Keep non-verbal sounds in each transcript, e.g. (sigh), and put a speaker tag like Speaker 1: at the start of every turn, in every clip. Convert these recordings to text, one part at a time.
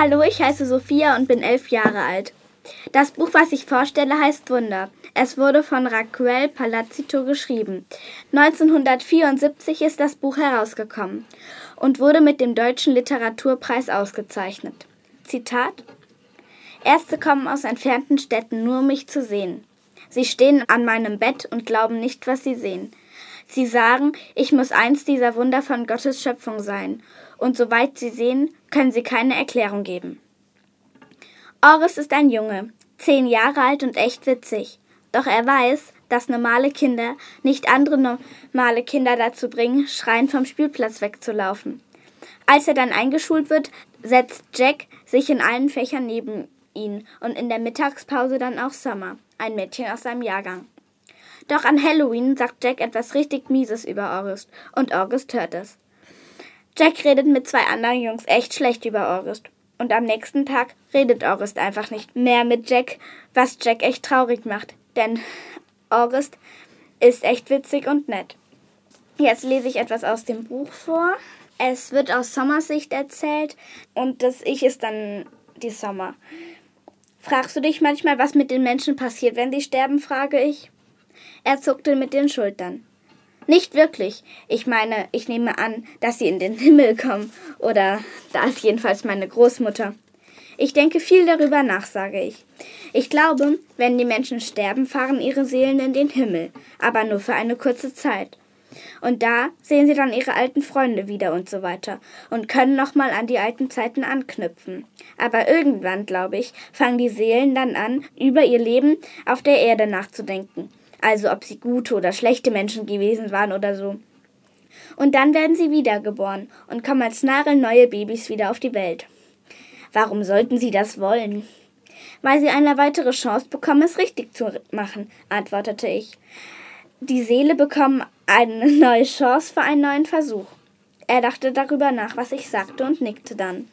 Speaker 1: Hallo, ich heiße Sophia und bin elf Jahre alt. Das Buch, was ich vorstelle, heißt Wunder. Es wurde von Raquel Palazzito geschrieben. 1974 ist das Buch herausgekommen und wurde mit dem Deutschen Literaturpreis ausgezeichnet. Zitat Erste kommen aus entfernten Städten, nur um mich zu sehen. Sie stehen an meinem Bett und glauben nicht, was sie sehen. Sie sagen, ich muss eins dieser Wunder von Gottes Schöpfung sein, und soweit sie sehen, können sie keine Erklärung geben. Oris ist ein Junge, zehn Jahre alt und echt witzig. Doch er weiß, dass normale Kinder nicht andere normale Kinder dazu bringen, schreiend vom Spielplatz wegzulaufen. Als er dann eingeschult wird, setzt Jack sich in allen Fächern neben ihn und in der Mittagspause dann auch Summer, ein Mädchen aus seinem Jahrgang. Doch an Halloween sagt Jack etwas richtig Mieses über August und August hört es. Jack redet mit zwei anderen Jungs echt schlecht über August. Und am nächsten Tag redet August einfach nicht mehr mit Jack, was Jack echt traurig macht. Denn August ist echt witzig und nett. Jetzt lese ich etwas aus dem Buch vor. Es wird aus Sommers Sicht erzählt und das Ich ist dann die Sommer. Fragst du dich manchmal, was mit den Menschen passiert, wenn sie sterben, frage ich. Er zuckte mit den Schultern. Nicht wirklich. Ich meine, ich nehme an, dass sie in den Himmel kommen. Oder da ist jedenfalls meine Großmutter. Ich denke viel darüber nach, sage ich. Ich glaube, wenn die Menschen sterben, fahren ihre Seelen in den Himmel, aber nur für eine kurze Zeit. Und da sehen sie dann ihre alten Freunde wieder und so weiter und können nochmal an die alten Zeiten anknüpfen. Aber irgendwann, glaube ich, fangen die Seelen dann an, über ihr Leben auf der Erde nachzudenken. Also ob sie gute oder schlechte Menschen gewesen waren oder so. Und dann werden sie wiedergeboren und kommen als nagelneue Babys wieder auf die Welt. Warum sollten sie das wollen? Weil sie eine weitere Chance bekommen, es richtig zu machen, antwortete ich. Die Seele bekommt eine (laughs) neue Chance für einen neuen Versuch. Er dachte darüber nach, was ich sagte, und nickte dann.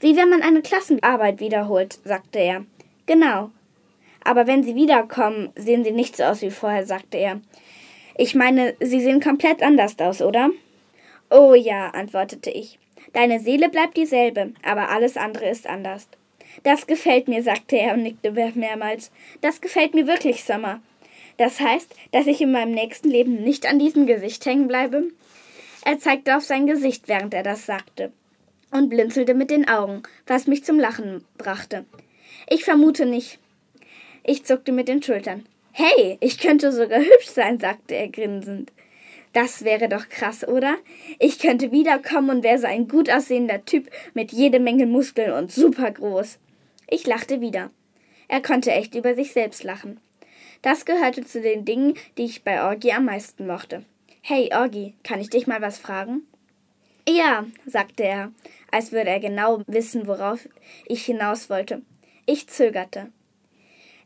Speaker 1: Wie wenn man eine Klassenarbeit wiederholt, sagte er. Genau. Aber wenn sie wiederkommen, sehen sie nicht so aus wie vorher, sagte er. Ich meine, sie sehen komplett anders aus, oder? Oh ja, antwortete ich. Deine Seele bleibt dieselbe, aber alles andere ist anders. Das gefällt mir, sagte er und nickte mehrmals. Das gefällt mir wirklich, Sommer. Das heißt, dass ich in meinem nächsten Leben nicht an diesem Gesicht hängen bleibe? Er zeigte auf sein Gesicht, während er das sagte, und blinzelte mit den Augen, was mich zum Lachen brachte. Ich vermute nicht. Ich zuckte mit den Schultern. Hey, ich könnte sogar hübsch sein, sagte er grinsend. Das wäre doch krass, oder? Ich könnte wiederkommen und wäre so ein gut aussehender Typ mit jede Menge Muskeln und super groß. Ich lachte wieder. Er konnte echt über sich selbst lachen. Das gehörte zu den Dingen, die ich bei Orgi am meisten mochte. Hey, Orgi, kann ich dich mal was fragen? Ja, sagte er, als würde er genau wissen, worauf ich hinaus wollte. Ich zögerte.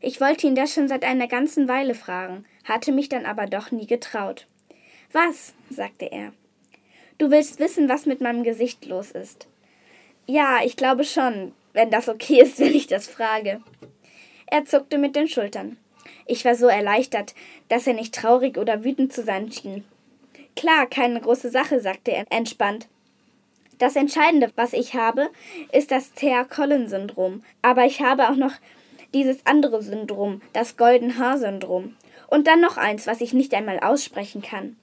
Speaker 1: Ich wollte ihn das schon seit einer ganzen Weile fragen, hatte mich dann aber doch nie getraut. Was? sagte er. Du willst wissen, was mit meinem Gesicht los ist. Ja, ich glaube schon, wenn das okay ist, (laughs) wenn ich das frage. Er zuckte mit den Schultern. Ich war so erleichtert, dass er nicht traurig oder wütend zu sein schien. Klar, keine große Sache, sagte er entspannt. Das Entscheidende, was ich habe, ist das Thea-Collin-Syndrom. Aber ich habe auch noch dieses andere Syndrom, das Golden-Haar-Syndrom. Und dann noch eins, was ich nicht einmal aussprechen kann.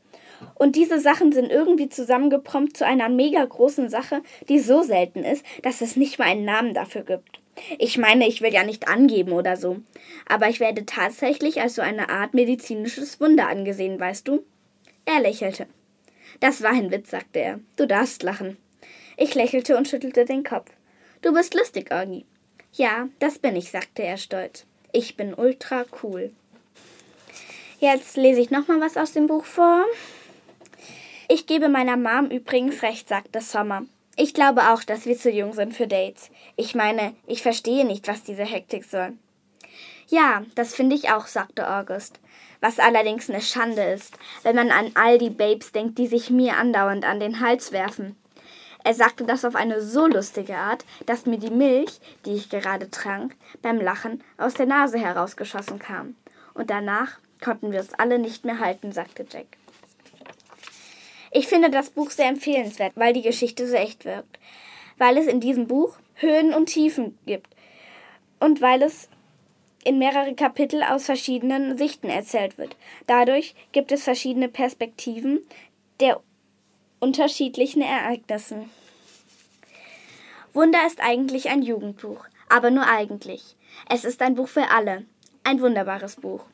Speaker 1: Und diese Sachen sind irgendwie zusammengeprompt zu einer mega großen Sache, die so selten ist, dass es nicht mal einen Namen dafür gibt. Ich meine, ich will ja nicht angeben oder so. Aber ich werde tatsächlich als so eine Art medizinisches Wunder angesehen, weißt du? Er lächelte. Das war ein Witz, sagte er. Du darfst lachen. Ich lächelte und schüttelte den Kopf. Du bist lustig, Orgi. Ja, das bin ich, sagte er stolz. Ich bin ultra cool. Jetzt lese ich nochmal was aus dem Buch vor. Ich gebe meiner Mom übrigens recht, sagte Sommer. Ich glaube auch, dass wir zu jung sind für Dates. Ich meine, ich verstehe nicht, was diese Hektik soll. Ja, das finde ich auch, sagte August. Was allerdings eine Schande ist, wenn man an all die Babes denkt, die sich mir andauernd an den Hals werfen. Er sagte das auf eine so lustige Art, dass mir die Milch, die ich gerade trank, beim Lachen aus der Nase herausgeschossen kam. Und danach konnten wir es alle nicht mehr halten, sagte Jack. Ich finde das Buch sehr empfehlenswert, weil die Geschichte so echt wirkt. Weil es in diesem Buch Höhen und Tiefen gibt und weil es in mehrere Kapitel aus verschiedenen Sichten erzählt wird. Dadurch gibt es verschiedene Perspektiven der unterschiedlichen Ereignissen. Wunder ist eigentlich ein Jugendbuch, aber nur eigentlich. Es ist ein Buch für alle. Ein wunderbares Buch.